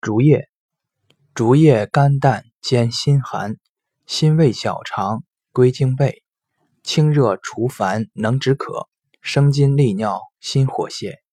竹叶，竹叶甘淡兼辛寒，辛味小肠归经背，清热除烦能止渴，生津利尿心火泻。